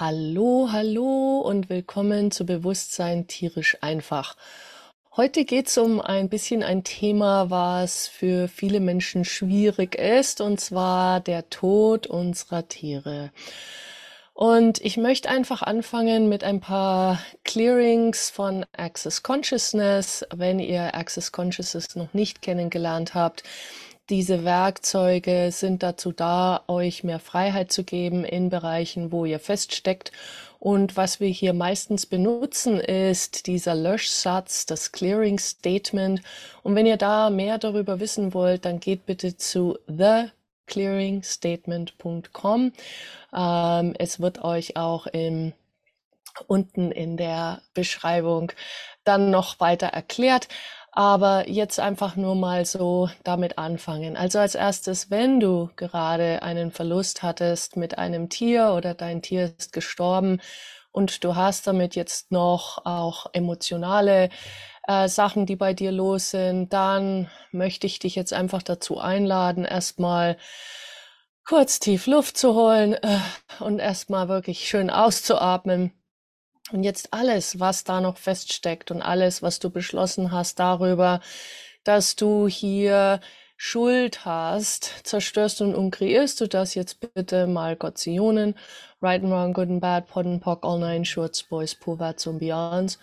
Hallo, hallo und willkommen zu Bewusstsein tierisch einfach. Heute geht es um ein bisschen ein Thema, was für viele Menschen schwierig ist, und zwar der Tod unserer Tiere. Und ich möchte einfach anfangen mit ein paar Clearings von Access Consciousness. Wenn ihr Access Consciousness noch nicht kennengelernt habt, diese Werkzeuge sind dazu da, euch mehr Freiheit zu geben in Bereichen, wo ihr feststeckt. Und was wir hier meistens benutzen, ist dieser Löschsatz, das Clearing Statement. Und wenn ihr da mehr darüber wissen wollt, dann geht bitte zu theclearingstatement.com. Ähm, es wird euch auch im unten in der Beschreibung dann noch weiter erklärt. Aber jetzt einfach nur mal so damit anfangen. Also als erstes, wenn du gerade einen Verlust hattest mit einem Tier oder dein Tier ist gestorben und du hast damit jetzt noch auch emotionale äh, Sachen, die bei dir los sind, dann möchte ich dich jetzt einfach dazu einladen, erstmal kurz tief Luft zu holen äh, und erstmal wirklich schön auszuatmen und jetzt alles, was da noch feststeckt und alles, was du beschlossen hast darüber, dass du hier Schuld hast, zerstörst und umkreierst du das jetzt bitte mal Gott Zionen, Right and Wrong, Good and Bad, Pod and Pock, All Nine Shorts, Boys, Povats und Beyonds.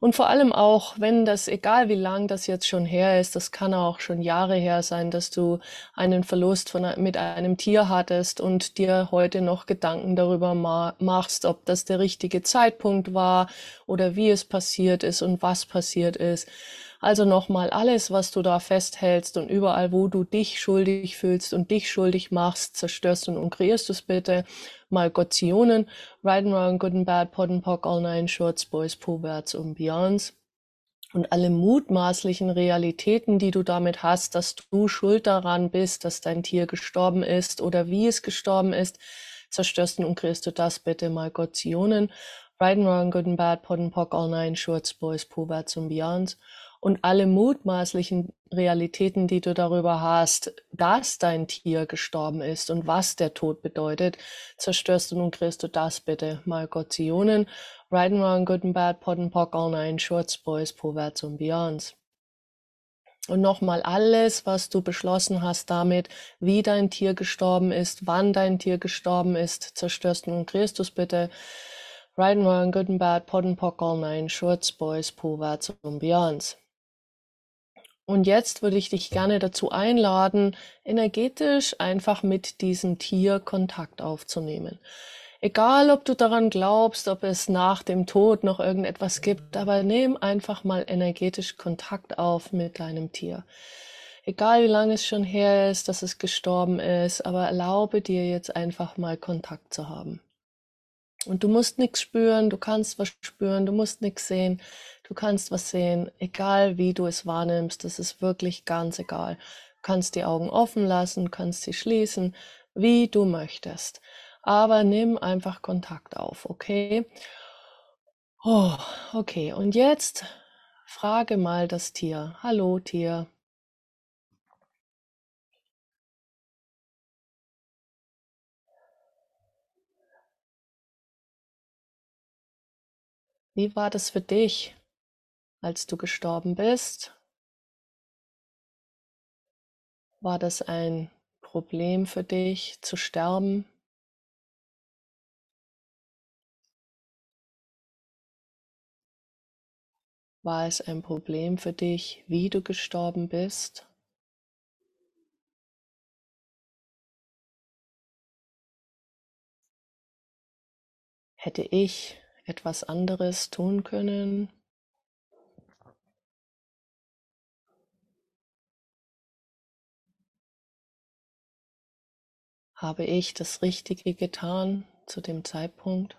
Und vor allem auch, wenn das, egal wie lang das jetzt schon her ist, das kann auch schon Jahre her sein, dass du einen Verlust von, mit einem Tier hattest und dir heute noch Gedanken darüber machst, ob das der richtige Zeitpunkt war oder wie es passiert ist und was passiert ist. Also nochmal alles, was du da festhältst und überall, wo du dich schuldig fühlst und dich schuldig machst, zerstörst und umkreierst es bitte. Mal Gottionen, Right and Good and Bad, Pod and Pock, All Nine Shorts, Boys, Puberts und Beyonds. Und alle mutmaßlichen Realitäten, die du damit hast, dass du schuld daran bist, dass dein Tier gestorben ist oder wie es gestorben ist, zerstörst und umkreierst du das bitte mal Gottionen. Right Wrong, Good and Bad, Pod and Pock, All Nine Shorts, Boys, Puberts und Beyonds und alle mutmaßlichen Realitäten, die du darüber hast, dass dein Tier gestorben ist und was der Tod bedeutet, zerstörst du nun kriegst du das bitte. Mal Gottionen, Right and Wrong, Good and Bad, Pot and Pock, All Nine, Shorts, Boys, Proverts und Beyonds. Und nochmal alles, was du beschlossen hast damit, wie dein Tier gestorben ist, wann dein Tier gestorben ist, zerstörst du nun Christus bitte. Right and Wrong, Good and Bad, Pot and Pock, All Nine, Shorts, Boys, Proverts und Beyonds. Und jetzt würde ich dich gerne dazu einladen, energetisch einfach mit diesem Tier Kontakt aufzunehmen. Egal, ob du daran glaubst, ob es nach dem Tod noch irgendetwas gibt, aber nimm einfach mal energetisch Kontakt auf mit deinem Tier. Egal, wie lange es schon her ist, dass es gestorben ist, aber erlaube dir jetzt einfach mal Kontakt zu haben. Und du musst nichts spüren, du kannst was spüren, du musst nichts sehen. Du kannst was sehen, egal wie du es wahrnimmst, das ist wirklich ganz egal. Du kannst die Augen offen lassen, kannst sie schließen, wie du möchtest. Aber nimm einfach Kontakt auf, okay? Oh, okay. Und jetzt frage mal das Tier. Hallo Tier. Wie war das für dich? als du gestorben bist? War das ein Problem für dich zu sterben? War es ein Problem für dich, wie du gestorben bist? Hätte ich etwas anderes tun können? Habe ich das Richtige getan zu dem Zeitpunkt?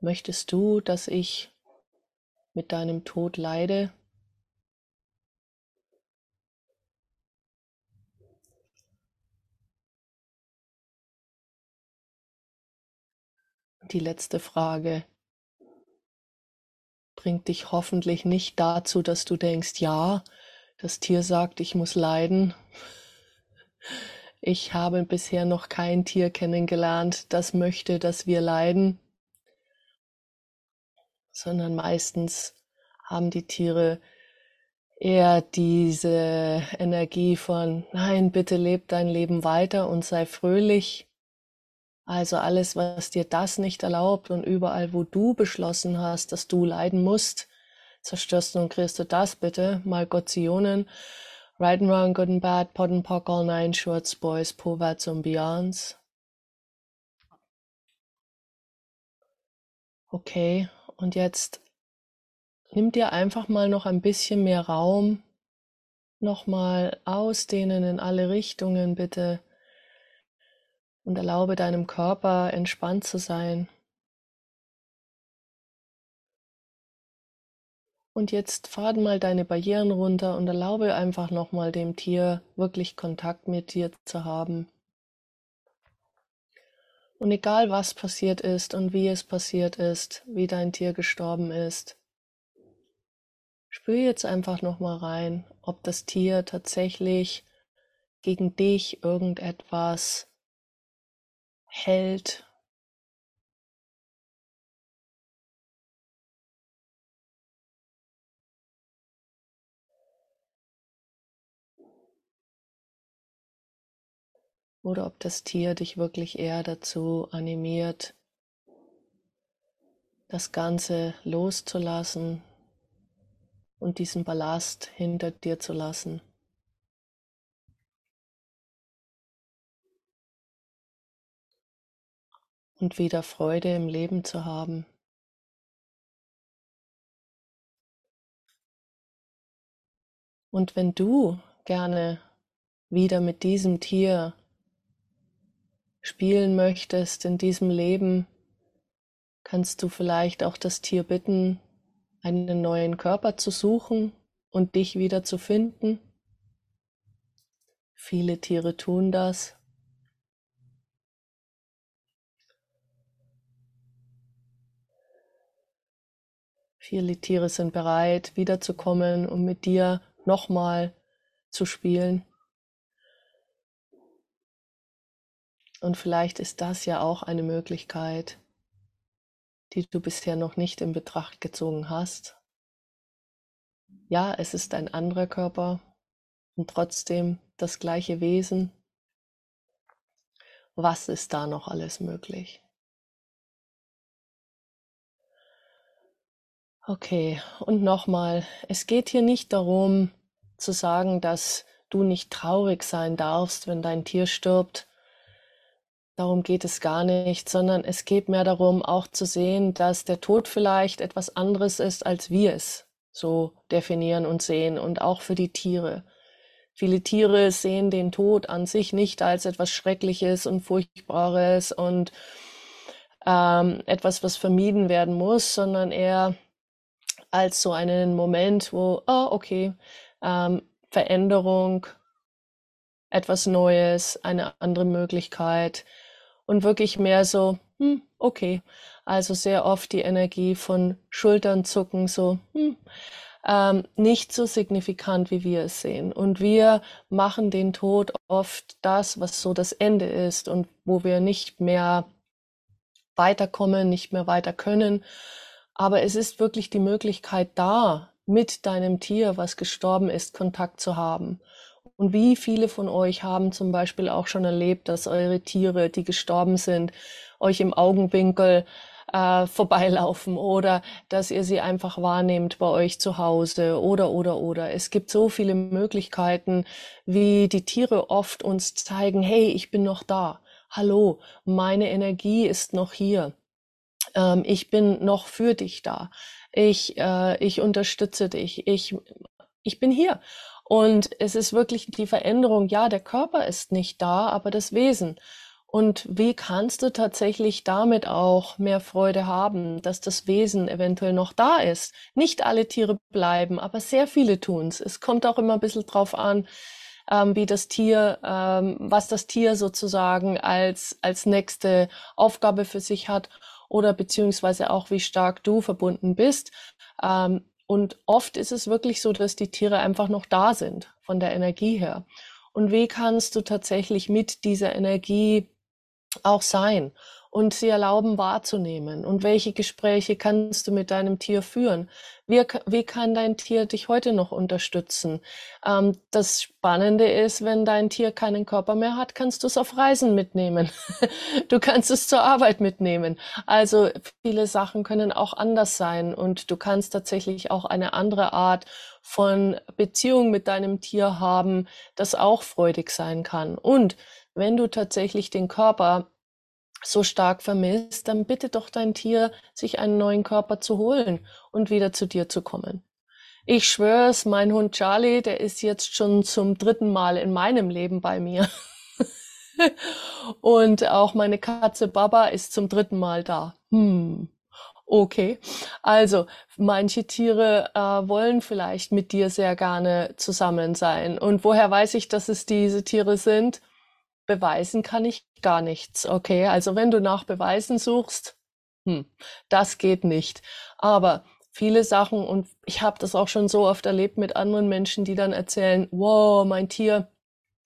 Möchtest du, dass ich mit deinem Tod leide? Die letzte Frage bringt dich hoffentlich nicht dazu, dass du denkst, ja, Das Tier sagt, ich muss leiden. Ich habe bisher noch kein Tier kennengelernt, das möchte, dass wir leiden, sondern meistens haben die Tiere eher diese Energie von, nein, bitte leb dein Leben weiter und sei fröhlich. Also alles, was dir das nicht erlaubt und überall, wo du beschlossen hast, dass du leiden musst, zerstörst du und kriegst du das bitte, mal Gottzionen, right and wrong, good and bad, pot and pock, all nine shorts, boys, povats und beyonds. Okay, und jetzt nimm dir einfach mal noch ein bisschen mehr Raum, nochmal ausdehnen in alle Richtungen bitte und erlaube deinem Körper entspannt zu sein. Und jetzt fahr mal deine Barrieren runter und erlaube einfach nochmal dem Tier wirklich Kontakt mit dir zu haben. Und egal was passiert ist und wie es passiert ist, wie dein Tier gestorben ist, spür jetzt einfach nochmal rein, ob das Tier tatsächlich gegen dich irgendetwas hält oder ob das Tier dich wirklich eher dazu animiert, das Ganze loszulassen und diesen Ballast hinter dir zu lassen. Und wieder Freude im Leben zu haben. Und wenn du gerne wieder mit diesem Tier spielen möchtest in diesem Leben, kannst du vielleicht auch das Tier bitten, einen neuen Körper zu suchen und dich wieder zu finden. Viele Tiere tun das. Viele Tiere sind bereit, wiederzukommen und mit dir nochmal zu spielen. Und vielleicht ist das ja auch eine Möglichkeit, die du bisher noch nicht in Betracht gezogen hast. Ja, es ist ein anderer Körper und trotzdem das gleiche Wesen. Was ist da noch alles möglich? Okay, und nochmal, es geht hier nicht darum zu sagen, dass du nicht traurig sein darfst, wenn dein Tier stirbt, Darum geht es gar nicht, sondern es geht mehr darum, auch zu sehen, dass der Tod vielleicht etwas anderes ist, als wir es so definieren und sehen und auch für die Tiere. Viele Tiere sehen den Tod an sich nicht als etwas Schreckliches und Furchtbares und ähm, etwas, was vermieden werden muss, sondern eher als so einen Moment, wo, oh, okay, ähm, Veränderung, etwas Neues, eine andere Möglichkeit, und wirklich mehr so, hm, okay. Also sehr oft die Energie von Schultern zucken, so, hm, ähm, nicht so signifikant, wie wir es sehen. Und wir machen den Tod oft das, was so das Ende ist und wo wir nicht mehr weiterkommen, nicht mehr weiter können. Aber es ist wirklich die Möglichkeit da, mit deinem Tier, was gestorben ist, Kontakt zu haben. Und wie viele von euch haben zum Beispiel auch schon erlebt, dass eure Tiere, die gestorben sind, euch im Augenwinkel äh, vorbeilaufen oder dass ihr sie einfach wahrnehmt bei euch zu Hause oder oder oder. Es gibt so viele Möglichkeiten, wie die Tiere oft uns zeigen, hey, ich bin noch da. Hallo, meine Energie ist noch hier. Ähm, ich bin noch für dich da. Ich, äh, ich unterstütze dich. Ich, ich bin hier. Und es ist wirklich die Veränderung, ja, der Körper ist nicht da, aber das Wesen. Und wie kannst du tatsächlich damit auch mehr Freude haben, dass das Wesen eventuell noch da ist? Nicht alle Tiere bleiben, aber sehr viele tun's. Es kommt auch immer ein bisschen drauf an, ähm, wie das Tier, ähm, was das Tier sozusagen als, als nächste Aufgabe für sich hat oder beziehungsweise auch wie stark du verbunden bist. Ähm, und oft ist es wirklich so, dass die Tiere einfach noch da sind von der Energie her. Und wie kannst du tatsächlich mit dieser Energie auch sein? Und sie erlauben wahrzunehmen. Und welche Gespräche kannst du mit deinem Tier führen? Wie, wie kann dein Tier dich heute noch unterstützen? Ähm, das Spannende ist, wenn dein Tier keinen Körper mehr hat, kannst du es auf Reisen mitnehmen. du kannst es zur Arbeit mitnehmen. Also viele Sachen können auch anders sein und du kannst tatsächlich auch eine andere Art von Beziehung mit deinem Tier haben, das auch freudig sein kann. Und wenn du tatsächlich den Körper so stark vermisst, dann bitte doch dein Tier, sich einen neuen Körper zu holen und wieder zu dir zu kommen. Ich schwör's, mein Hund Charlie, der ist jetzt schon zum dritten Mal in meinem Leben bei mir. und auch meine Katze Baba ist zum dritten Mal da. Hm. Okay. Also, manche Tiere äh, wollen vielleicht mit dir sehr gerne zusammen sein. Und woher weiß ich, dass es diese Tiere sind? beweisen kann ich gar nichts. Okay, also wenn du nach Beweisen suchst, hm, das geht nicht. Aber viele Sachen, und ich habe das auch schon so oft erlebt mit anderen Menschen, die dann erzählen, wow, mein Tier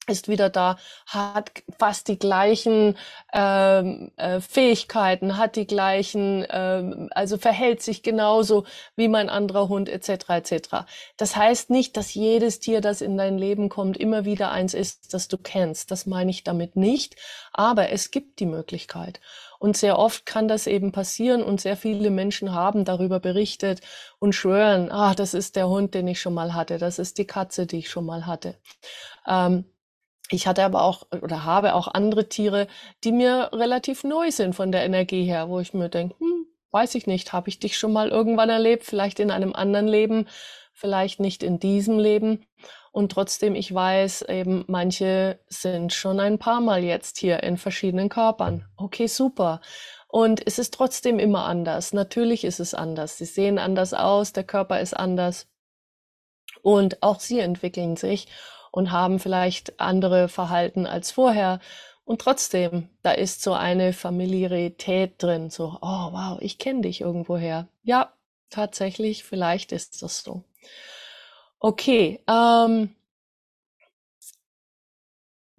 ist wieder da, hat fast die gleichen ähm, äh, Fähigkeiten, hat die gleichen, ähm, also verhält sich genauso wie mein anderer Hund etc. etc. Das heißt nicht, dass jedes Tier, das in dein Leben kommt, immer wieder eins ist, das du kennst. Das meine ich damit nicht, aber es gibt die Möglichkeit. Und sehr oft kann das eben passieren und sehr viele Menschen haben darüber berichtet und schwören, ah, das ist der Hund, den ich schon mal hatte, das ist die Katze, die ich schon mal hatte. Ähm, ich hatte aber auch oder habe auch andere Tiere, die mir relativ neu sind von der Energie her, wo ich mir denke, hm, weiß ich nicht, habe ich dich schon mal irgendwann erlebt, vielleicht in einem anderen Leben, vielleicht nicht in diesem Leben. Und trotzdem, ich weiß eben, manche sind schon ein paar Mal jetzt hier in verschiedenen Körpern. Okay, super. Und es ist trotzdem immer anders. Natürlich ist es anders. Sie sehen anders aus, der Körper ist anders. Und auch sie entwickeln sich und haben vielleicht andere Verhalten als vorher. Und trotzdem, da ist so eine Familiarität drin, so, oh wow, ich kenne dich irgendwoher. Ja, tatsächlich, vielleicht ist das so. Okay, ähm,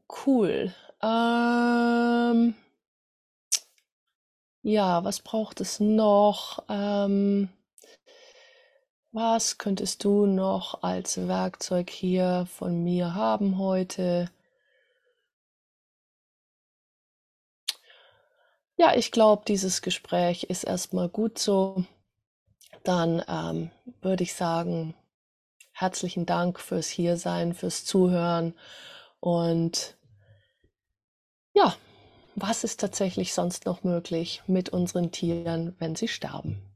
cool. Ähm, ja, was braucht es noch? Ähm, was könntest du noch als Werkzeug hier von mir haben heute? Ja, ich glaube, dieses Gespräch ist erstmal gut so. Dann ähm, würde ich sagen, herzlichen Dank fürs Hiersein, fürs Zuhören und ja, was ist tatsächlich sonst noch möglich mit unseren Tieren, wenn sie sterben?